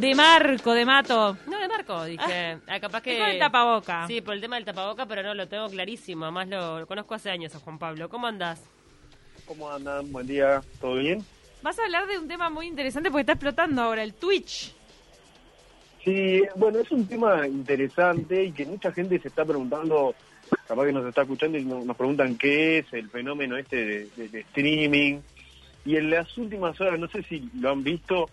De Marco, de Mato. No, de Marco, dije. Ah, capaz que... Es con el tapaboca. Sí, por el tema del tapaboca, pero no, lo tengo clarísimo. Además lo, lo conozco hace años a Juan Pablo. ¿Cómo andás? ¿Cómo andan? Buen día, ¿todo bien? Vas a hablar de un tema muy interesante porque está explotando ahora, el Twitch. Sí, bueno, es un tema interesante y que mucha gente se está preguntando, capaz que nos está escuchando y nos nos preguntan qué es el fenómeno este de, de- de streaming. Y en las últimas horas, no sé si lo han visto,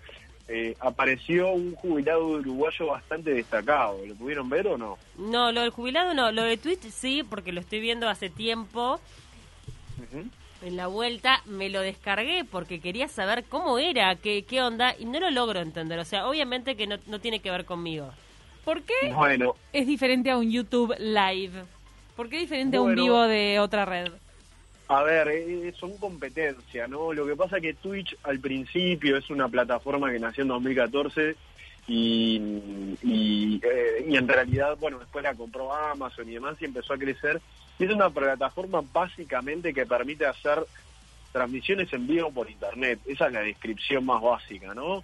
eh, apareció un jubilado uruguayo bastante destacado. ¿Lo pudieron ver o no? No, lo del jubilado no. Lo de Twitch sí, porque lo estoy viendo hace tiempo. En la vuelta me lo descargué porque quería saber cómo era, qué, qué onda, y no lo logro entender. O sea, obviamente que no, no tiene que ver conmigo. ¿Por qué Bueno, es diferente a un YouTube Live? ¿Por qué es diferente a un vivo de otra red? A ver, eh, son competencia, ¿no? Lo que pasa que Twitch al principio es una plataforma que nació en 2014 y, y, eh, y en realidad, bueno, después la compró Amazon y demás y empezó a crecer. Y es una plataforma básicamente que permite hacer transmisiones en vivo por internet. Esa es la descripción más básica, ¿no?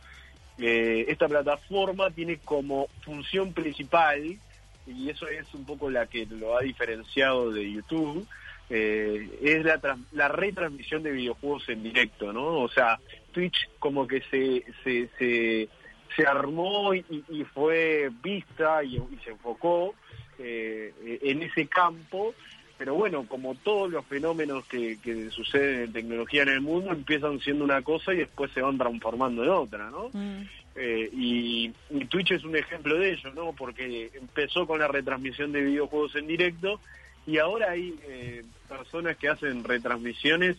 Eh, esta plataforma tiene como función principal, y eso es un poco la que lo ha diferenciado de YouTube, eh, es la, la retransmisión de videojuegos en directo, ¿no? O sea, Twitch como que se, se, se, se armó y, y fue vista y, y se enfocó eh, en ese campo, pero bueno, como todos los fenómenos que, que suceden en tecnología en el mundo, empiezan siendo una cosa y después se van transformando en otra, ¿no? Mm. Eh, y, y Twitch es un ejemplo de ello, ¿no? Porque empezó con la retransmisión de videojuegos en directo y ahora hay eh, personas que hacen retransmisiones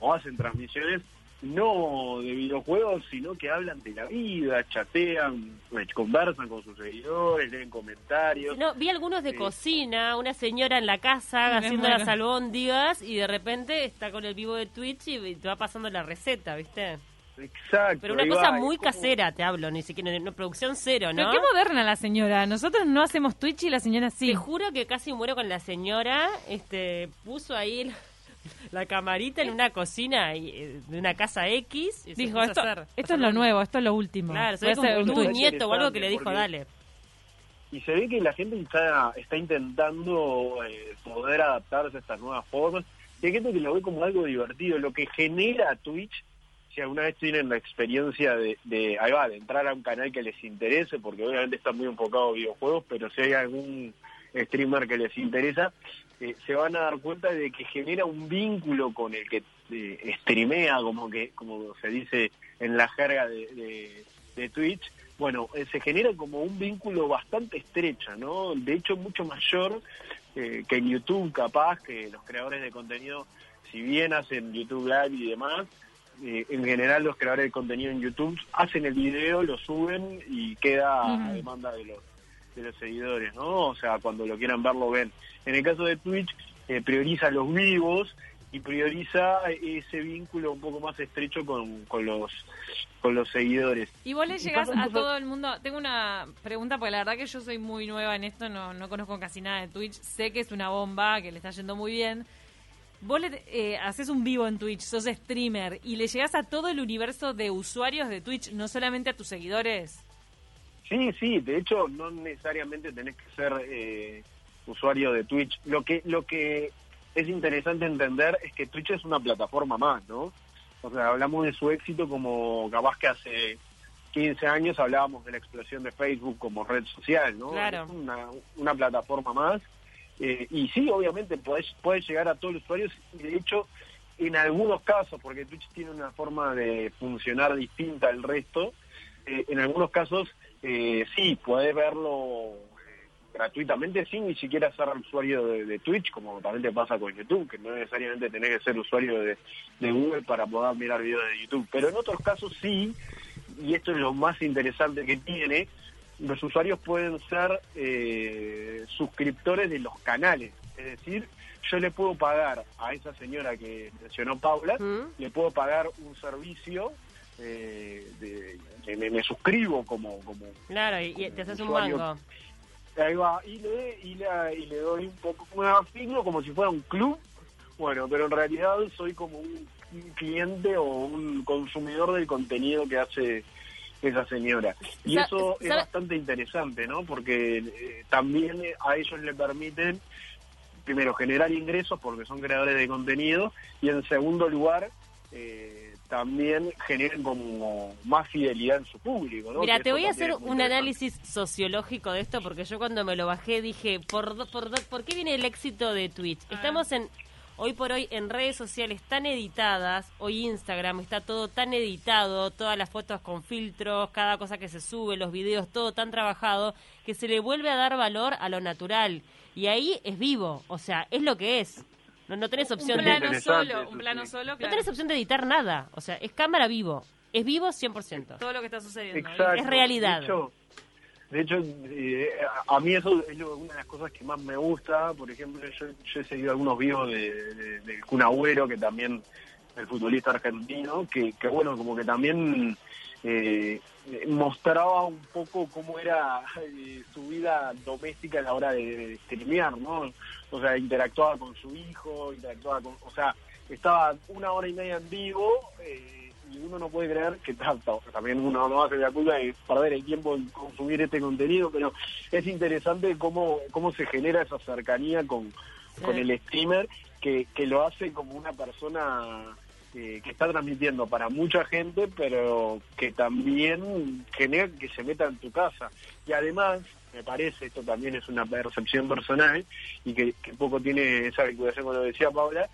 o hacen transmisiones no de videojuegos, sino que hablan de la vida, chatean, eh, conversan con sus seguidores, leen comentarios. No, vi algunos de Sí. cocina, una señora en la casa haciendo las albóndigas y de repente está con el vivo de Twitch y te va pasando la receta, ¿viste? Exacto. Pero una cosa va, muy como- casera, te hablo, ni siquiera, no, producción cero, Pero ¿no? qué moderna la señora. Nosotros no hacemos Twitch y la señora sí. Te juro que casi muero con la señora, este, puso ahí la, la camarita en una cocina y, eh, de una casa X y se Dijo, esto, hacer- esto es lo nuevo, esto es lo último. Claro, se ve como un, nieto o algo que le dijo, Porque- dale. y se ve que la gente está, está intentando eh, poder adaptarse a estas nuevas formas. Y hay gente que lo ve como algo divertido. Lo que genera Twitch, si alguna vez tienen la experiencia de, de, ahí va, de entrar a un canal que les interese, porque obviamente está muy enfocado a videojuegos, pero si hay algún streamer que les interesa, eh, se van a dar cuenta de que genera un vínculo con el que eh, streamea, como que como se dice en la jerga de, de- Twitch, bueno, eh, se genera como un vínculo bastante estrecho, ¿no? De hecho, mucho mayor que en YouTube, capaz, que los creadores de contenido, si bien hacen YouTube Live y demás, eh, en general los creadores de contenido en YouTube hacen el video, lo suben y queda a Ujú. demanda de los de los seguidores, ¿no? O sea, cuando lo quieran ver, lo ven. En el caso de Twitch, eh, prioriza los vivos y prioriza ese vínculo un poco más estrecho con, con los con los seguidores. Y vos le llegás a todo el mundo. Tengo una pregunta, porque la verdad que yo soy muy nueva en esto, no, no conozco casi nada de Twitch. Sé que es una bomba, que le está yendo muy bien. Vos le, eh, haces un vivo en Twitch, sos streamer, y le llegás a todo el universo de usuarios de Twitch, no solamente a tus seguidores. Sí, sí, de hecho no necesariamente tenés que ser eh, usuario de Twitch. Lo que lo que es interesante entender es que Twitch es una plataforma más, ¿no? O sea, hablamos de su éxito como capaz que hace 15 años hablábamos de la explosión de Facebook como red social, ¿no? Claro. Es una, una plataforma más. Eh, y sí, obviamente podés, podés llegar a todos los usuarios. De hecho, en algunos casos, porque Twitch tiene una forma de funcionar distinta al resto, eh, en algunos casos eh, sí, podés verlo eh, gratuitamente sin ni siquiera ser usuario de, Twitch, como también te pasa con YouTube, que no necesariamente tenés que ser usuario de Google para poder mirar videos de YouTube. Pero en otros casos sí, y esto es lo más interesante que tiene, los usuarios pueden ser eh, suscriptores de los canales. Es decir, yo le puedo pagar a esa señora que mencionó Paula, ¿Mm? le puedo pagar un servicio, eh, de, me, me suscribo como, como Claro, y, y te haces un Usuario. mango. ahí va, y le, y le, y le doy un poco, me afino como si fuera un club, bueno, pero en realidad soy como un, un cliente o un consumidor del contenido que hace esa señora. Y Sa- eso es sabe- bastante interesante, ¿no? Porque eh, también a ellos le permiten, primero, generar ingresos porque son creadores de contenido y en segundo lugar, eh, también generen como más fidelidad en su público, ¿no? Mira, Que te voy a hacer un análisis sociológico de esto porque yo cuando me lo bajé dije, ¿por, do- por, do- ¿por qué viene el éxito de Twitch? Ah. Estamos en hoy por hoy en redes sociales tan editadas, hoy Instagram está todo tan editado, todas las fotos con filtros, cada cosa que se sube, los videos, todo tan trabajado, que se le vuelve a dar valor a lo natural. Y ahí es vivo, o sea, es lo que es. No, no tenés opción un de... plano Interesante solo, eso, un plano sí. solo, No tenés opción de editar nada, o sea, es cámara vivo. Es vivo 100%. todo lo que está sucediendo. Exacto. Es realidad. De hecho, de hecho, eh, a mí eso es lo- una de las cosas que más me gusta. Por ejemplo, yo, yo he seguido algunos vivos de, de, Agüero, que también el futbolista argentino, que, que bueno, como que también eh, mostraba un poco cómo era eh, su vida doméstica a la hora de, de streamear, ¿no? O sea, interactuaba con su hijo, interactuaba con... O sea, estaba una hora y media en vivo eh, y uno no puede creer que tanto, también uno no hace la culpa de perder el tiempo en consumir este contenido, pero es interesante cómo, cómo se genera esa cercanía con, Sí. con el streamer que, que lo hace como una persona eh, que está transmitiendo para mucha gente, pero que también genera que se meta en tu casa. Y además, me parece, esto también es una percepción personal y que, que poco tiene esa vinculación con lo que decía Paula,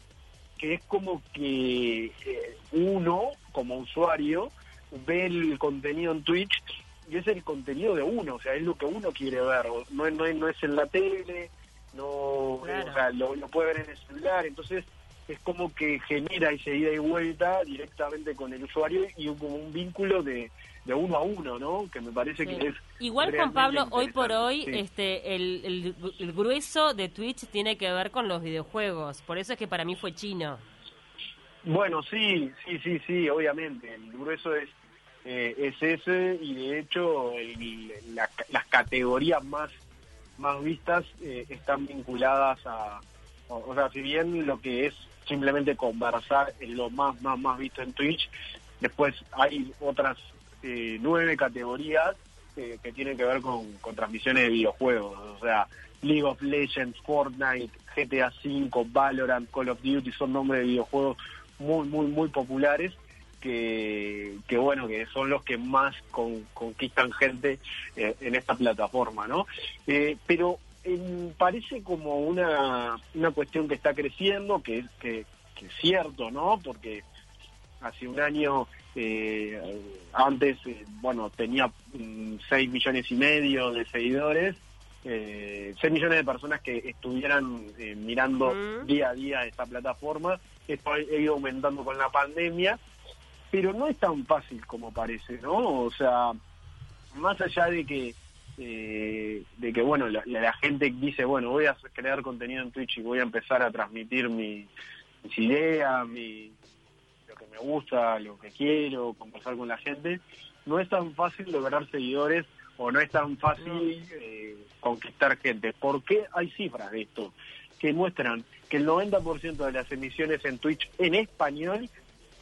que es como que eh, uno, como usuario, ve el contenido en Twitch y es el contenido de uno, o sea, es lo que uno quiere ver, no, es- no, no es en la tele, no, Claro. o sea, lo, lo puede ver en el celular, entonces es como que genera esa ida y vuelta directamente con el usuario y un- como un vínculo de, de uno a uno, ¿no? Que me parece Sí. que es Igual, Juan Pablo, hoy por hoy, sí. este, el, el, el grueso de Twitch tiene que ver con los videojuegos. Por eso es que para mí fue chino. Bueno, sí, sí, sí, sí, obviamente. El grueso es, eh, es ese y de hecho el- la- las categorías más, más vistas eh, están vinculadas a, o, o sea, si bien lo que es simplemente conversar es lo más, más, más visto en Twitch, después hay otras eh, nueve categorías eh, que tienen que ver con, con transmisiones de videojuegos, o sea, League of Legends, Fortnite, GTA V, Valorant, Call of Duty, son nombres de videojuegos muy, muy, muy populares que, que bueno, que son los que más con- conquistan gente eh, en esta plataforma, ¿no? Eh, pero em, parece como una, una cuestión que está creciendo, que, que, que es cierto, ¿no? Porque hace un año eh, antes, eh, bueno, tenía 6 millones y medio de seguidores, eh, 6 millones de personas que estuvieran eh, mirando Mm. día a día esta plataforma. Esto ha ido aumentando con la pandemia, pero no es tan fácil como parece, ¿no? O sea, más allá de que eh, de que bueno la, la gente dice bueno voy a crear contenido en Twitch y voy a empezar a transmitir mi- mis ideas mi, me gusta lo que quiero conversar con la gente no es tan fácil lograr seguidores o no es tan fácil eh, conquistar gente ¿por qué hay cifras de esto? que muestran que el 90% de las emisiones en Twitch en español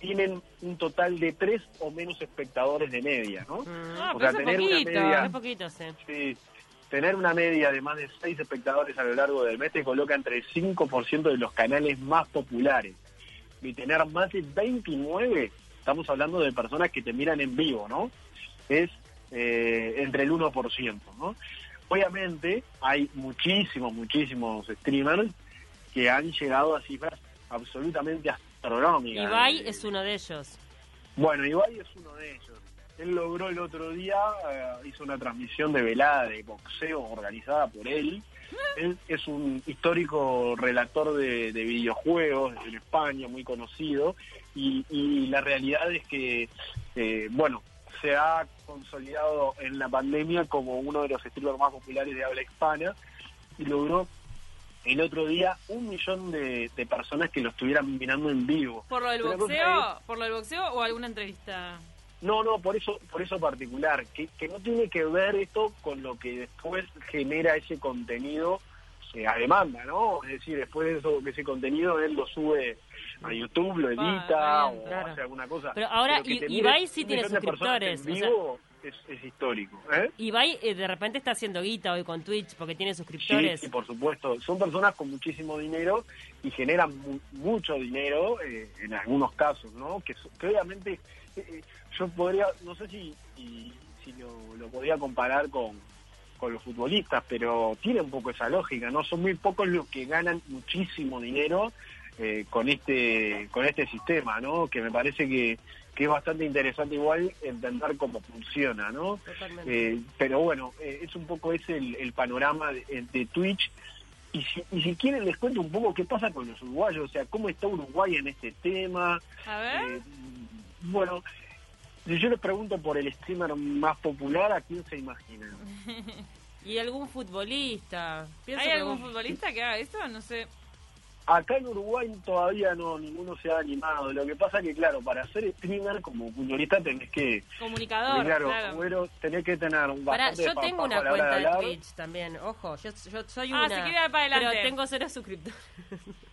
tienen un total de tres o menos espectadores de media, ¿no? Ah, O sea, tener una poquito. media- poquito, sí. Sí, tener una media de más de seis espectadores a lo largo del mes te coloca entre el 5% de los canales más populares. Y tener más de 29, estamos hablando de personas que te miran en vivo, ¿no? Es eh, entre el 1%, ¿no? Obviamente hay muchísimos, muchísimos streamers que han llegado a cifras absolutamente astronómicas. Ibai es uno de ellos. bueno, Ibai es uno de ellos. Él logró el otro día, eh, hizo una transmisión de velada de boxeo organizada por él. Él es un histórico relator de, de videojuegos en España, muy conocido. Y, y la realidad es que, eh, bueno, se ha consolidado en la pandemia como uno de los streamers más populares de habla hispana y logró el otro día un millón de, de personas que lo estuvieran mirando en vivo. ¿Por lo del boxeo? ¿Por lo del boxeo o alguna entrevista? No, no, por eso, por eso particular, que, que no tiene que ver esto con lo que después genera ese contenido eh, a demanda, ¿no? Es decir, después de eso, que ese contenido él lo sube a YouTube, lo edita Ah, bien, o claro. hace alguna cosa. Pero ahora I- te Ibai sí tiene suscriptores, en o sea- vivo es, es histórico, ¿eh? Ibai eh, de repente está haciendo guita hoy con Twitch porque tiene Sí, suscriptores. sí, por supuesto. Son personas con muchísimo dinero y generan mu- mucho dinero eh, en algunos casos, ¿no? Que, obviamente eh, yo podría, no sé si, si, si lo, lo podría comparar con, con los futbolistas, pero tiene un poco esa lógica, ¿no? Son muy pocos los que ganan muchísimo dinero eh, con este con este sistema, ¿no? Que me parece que, que es bastante interesante igual entender cómo funciona, ¿no? Eh, pero bueno, eh, es un poco ese el, el panorama de, de Twitch. Y si, y si quieren les cuento un poco qué pasa con los uruguayos, o sea, cómo está Uruguay en este tema. A ver. Eh, bueno, si yo les pregunto por el streamer más popular, ¿a quién se imaginan? ¿Y algún futbolista? Pienso ¿Hay algún futbolista que haga esto? No sé. Acá en Uruguay todavía no ninguno se ha animado. Lo que pasa que, claro, para ser streamer como futbolista tenés que... Comunicador, claro, claro. bueno, tenés que tener un Pará, yo tengo una cuenta de. Twitch también. Ojo, yo, yo soy Ah, una. se quiere dar para adelante. Pero tengo cero suscriptores.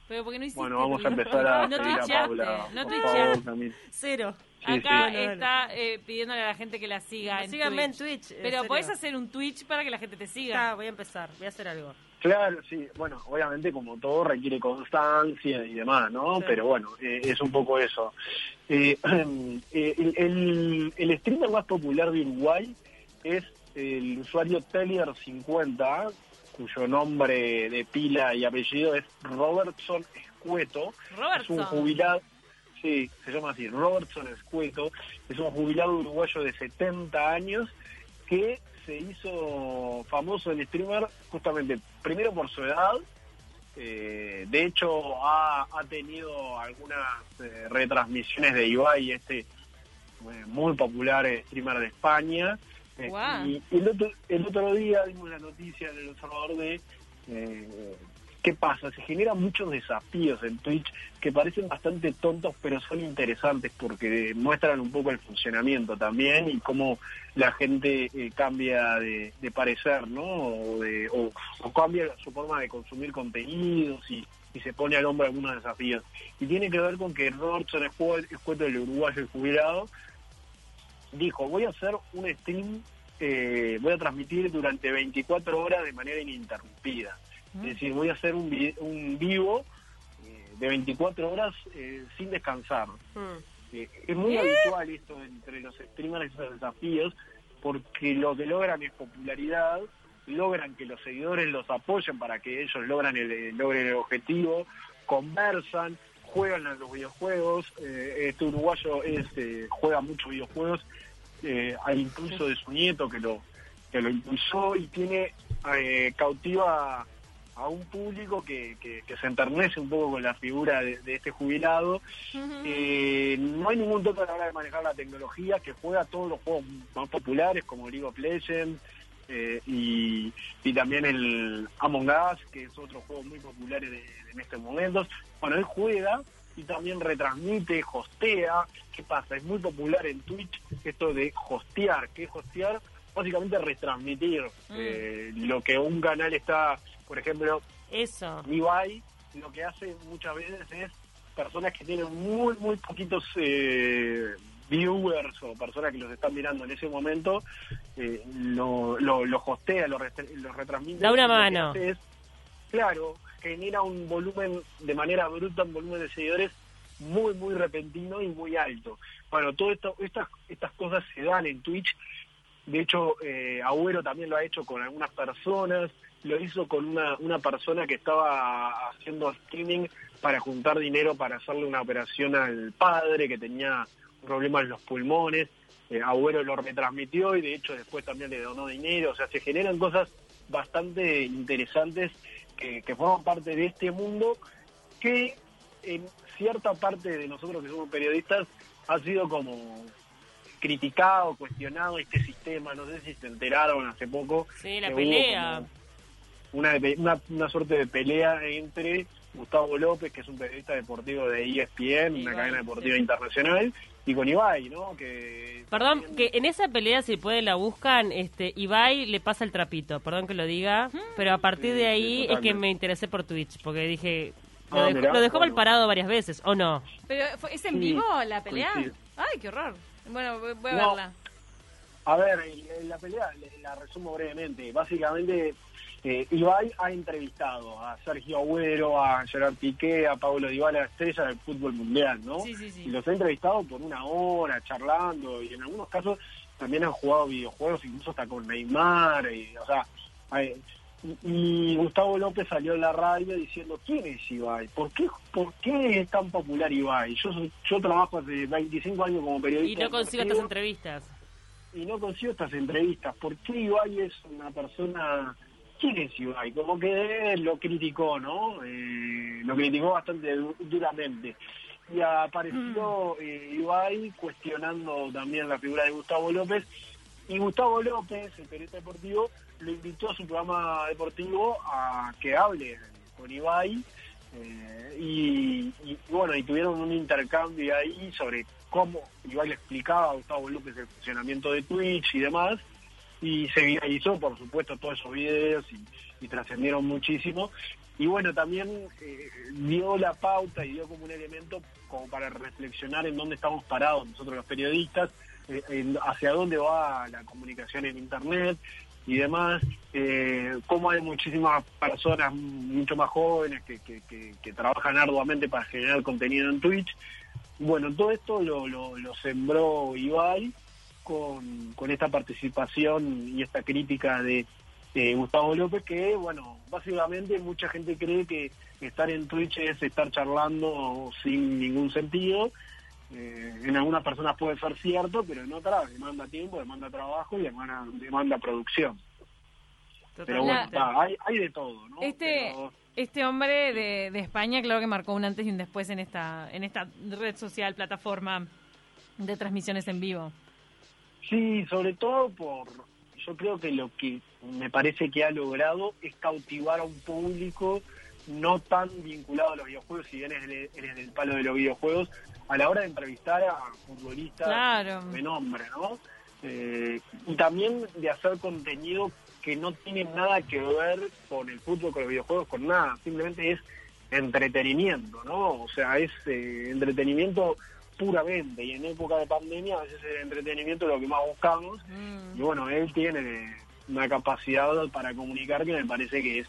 Pero porque no hiciste. Bueno, vamos a empezar a No no favor, también. Cero. Sí, Acá sí. está eh, pidiéndole a la gente que la siga en Síganme en Twitch. En Pero serio. podés hacer un Twitch para que la gente te siga. voy a empezar, voy a hacer algo. Claro, sí. Bueno, obviamente como todo requiere constancia y demás, ¿no? Sí. Pero bueno, eh, es un poco eso. Eh, eh, el, el, el streamer más popular de Uruguay es el usuario Telier50, cuyo nombre de pila y apellido es Robertson Escueto. Es un Robertson. jubilado, se llama así, Robertson Escueto, es un jubilado uruguayo de 70 años que se hizo famoso en streamer justamente primero por su edad, eh, de hecho ha, ha tenido algunas eh, retransmisiones de Ibai, este eh, muy popular streamer de España, y el otro, el otro día dimos la noticia en el observador de qué pasa, se generan muchos desafíos en Twitch que parecen bastante tontos pero son interesantes porque muestran un poco el funcionamiento también y cómo la gente eh, cambia de, parecer, ¿no? O, cambia su forma de consumir contenidos y, y se pone al hombro algunos desafíos. Y tiene que ver con que Escueto, el uruguayo el jubilado, dijo, voy a hacer un stream, eh, voy a transmitir durante 24 horas de manera ininterrumpida. Es decir, voy a hacer un, un vivo eh, de 24 horas eh, sin descansar. Hmm. Eh, es muy habitual esto entre los streamers, esos desafíos, porque lo que logran es popularidad, logran que los seguidores los apoyen para que ellos logran el, logren el objetivo, conversan, juegan a los videojuegos. este uruguayo es, eh, juega muchos videojuegos, hay incluso de su nieto que lo, que lo impulsó y tiene eh, cautiva a un público que, que- que se enternece un poco con la figura de, de este jubilado. Eh, no hay ningún toque a la hora de manejar la tecnología, que juega todos los juegos más populares como League of Legends eh, y, y también el Among Us, que es otro juego muy popular de- de- en estos momentos. Bueno, él juega y también retransmite, hostea. ¿Qué pasa? Es muy popular en Twitch esto de hostear. ¿Qué es hostear? Básicamente retransmitir eh, lo que un canal está, por ejemplo, Eso. Ibai lo que hace muchas veces es personas que tienen muy, muy poquitos eh, viewers o personas que los están mirando en ese momento, eh, lo, lo, lo hostea, lo, restre- lo retransmite. Da una mano. es, claro, genera un volumen de manera bruta, un volumen de seguidores muy, muy repentino y muy alto. Bueno, todo esto, estas, estas cosas se dan en Twitch de hecho, eh, Agüero también lo ha hecho con algunas personas, lo hizo con una, una persona que estaba haciendo streaming para juntar dinero para hacerle una operación al padre que tenía problemas en los pulmones. Eh, Agüero lo retransmitió y de hecho después también le donó dinero. O sea, se generan cosas bastante interesantes que, que forman parte de este mundo que en cierta parte de nosotros que somos periodistas ha sido como criticado, cuestionado este sistema, no sé si se enteraron hace poco. Sí, la pelea. Una, una, una suerte de pelea entre Gustavo López, que es un periodista deportivo de ESPN, una Ibai, cadena deportiva sí. internacional, y con Ibai, ¿no? Que Perdón, también- que en esa pelea, si pueden, la buscan, este, Ibai le pasa el trapito, perdón que lo diga, pero a partir Sí, de sí, ahí es que me interesé por Twitch, porque dije, lo, Ah, dejó, mirá, lo dejó mal parado varias veces, ¿o no? Pero ¿fue- ¿es en Sí, vivo la pelea? Ay, qué horror. Bueno, voy voy a No. verla. A ver, el- la pelea le- la resumo brevemente. Básicamente, eh, Ibai ha entrevistado a Sergio Agüero, a Gerard Piqué, a Pablo Dybala, estrellas del fútbol mundial, ¿no? Sí, sí, sí. Y los ha entrevistado por una hora, charlando, y en algunos casos también han jugado videojuegos, incluso hasta con Neymar, y, o sea, hay- y, y Gustavo López salió en la radio diciendo, ¿quién es Ibai? ¿Por qué, por qué es tan popular Ibai? Yo, yo trabajo hace 25 años como Y periodista. no consigo estas entrevistas. y no consigo estas entrevistas. ¿Por qué Ibai es una persona... ¿Quién es Ibai? Como que lo criticó, ¿no? Eh, lo criticó bastante du- duramente. Y apareció eh, Ibai cuestionando también la figura de Gustavo López. Y Gustavo López, el periodista deportivo, lo invitó a su programa deportivo a que hable con Ibai. eh, y, bueno, y tuvieron un intercambio ahí sobre cómo Ibai le explicaba a Gustavo López el funcionamiento de Twitch y demás. Y se viralizó, por supuesto, todos esos videos y, y trascendieron muchísimo. Y bueno, también eh, dio la pauta y dio como un elemento como para reflexionar en dónde estamos parados nosotros los periodistas, eh, en hacia dónde va la comunicación en Internet y demás, eh, cómo hay muchísimas personas mucho más jóvenes que, que, trabajan arduamente para generar contenido en Twitch. Bueno, todo esto lo, lo, sembró Ibai con, con esta participación y esta crítica de Gustavo López, que, bueno, básicamente mucha gente cree que estar en Twitch es estar charlando sin ningún sentido. Eh, en algunas personas puede ser cierto, pero en otras demanda tiempo, demanda trabajo y demanda, demanda producción. Pero bueno, está, hay, hay de todo, ¿no? Este, Pero- este hombre de, de España, claro que marcó un antes y un después en esta, en esta red social, plataforma de transmisiones en vivo. Sí, sobre todo por, yo creo que lo que me parece que ha logrado es cautivar a un público no tan vinculado a los videojuegos, si bien es del, del palo de los videojuegos, a la hora de entrevistar a futbolistas Claro. de nombre, ¿no? Eh, y también de hacer contenido que no tiene nada que ver con el fútbol, con los videojuegos, con nada, simplemente es entretenimiento, ¿no? O sea, es eh, entretenimiento puramente, y en época de pandemia a veces el entretenimiento es lo que más buscamos, Mm. y bueno, él tiene una capacidad para comunicar que me parece que es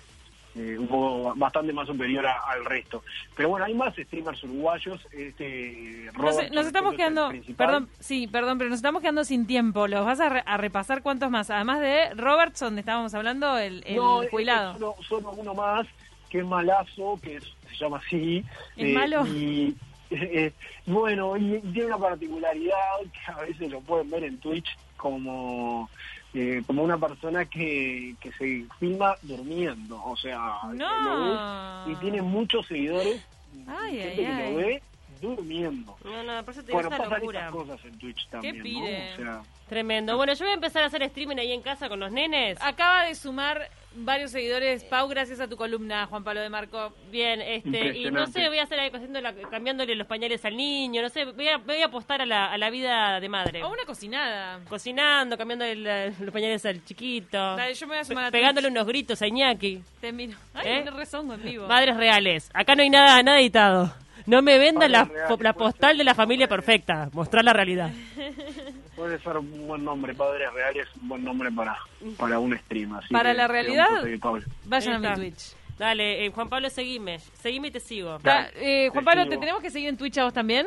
eh, un poco bastante más superior a- al resto. Pero bueno, hay más streamers uruguayos. Este, Nos, Robert, nos por estamos ejemplo, quedando, perdón, sí, perdón, pero nos estamos quedando sin tiempo. ¿Los vas a, re- a repasar cuántos más? Además de Robertson, estábamos hablando, el, el No, jubilado. es Solo, solo uno más, que es malazo, que es- se llama así. ¿Es malo? Y, eh, bueno, y, y tiene una particularidad que a veces lo pueden ver en Twitch como, eh, como una persona que, que se filma durmiendo. O sea, No. lo ves y tiene muchos seguidores, Ay, gente ay, que ay. lo ve durmiendo. No, no, por eso te digo, Bueno, una locura. estas cosas en Twitch también, pide? ¿no? O sea, Tremendo. Bueno, yo voy a empezar a hacer streaming ahí en casa con los nenes. Acaba de sumar varios seguidores, Pau, gracias a tu columna, Juan Pablo de Marco. Bien, este, y no sé, voy a hacer ahí haciendo la- cambiándole los pañales al niño, no sé, voy a, voy a apostar a la, a la vida de madre. O una cocinada. Cocinando, cambiándole la- los pañales al chiquito. Dale, yo me voy a sumar a pegándole unos gritos a Iñaki. Te miro. Ay, ¿Eh? rezongo en vivo. Madres reales. Acá no hay nada, nada editado. No me vendan la, reales, la postal de la familia perfecta. Mostrar la realidad. puede ser un buen nombre, Padres Reales, un buen nombre para, para un stream. Así Para que la realidad. Vayan a mi. Twitch. Dale, eh, Juan Pablo, seguime. Seguime y te sigo. Eh, Juan te Pablo, sigo. ¿te tenemos que seguir en Twitch a vos también?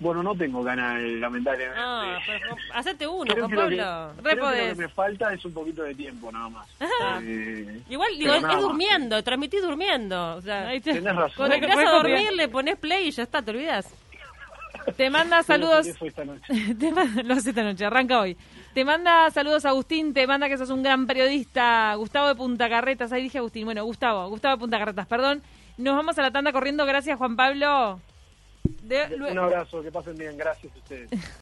Bueno, no tengo ganas, lamentablemente. Ah, pero, hacete uno, Creo Juan que, lo que, Pablo. Re creo que lo que me falta es un poquito de tiempo, nada más. Eh, Igual, digo, es, durmiendo, transmitís durmiendo. O sea, Tenés razón. cuando re a dormir le pones play y ya está, te olvidas. Te manda saludos. ¿Qué fue esta noche? Te manda- lo hace esta noche, arranca hoy. Te manda saludos Agustín, te manda que sos un gran periodista. Gustavo de Punta Carretas, ahí dije Agustín. Bueno, Gustavo, Gustavo de Punta Carretas, perdón. Nos vamos a la tanda corriendo, gracias Juan Pablo. De- Un abrazo, que pasen bien, gracias a ustedes.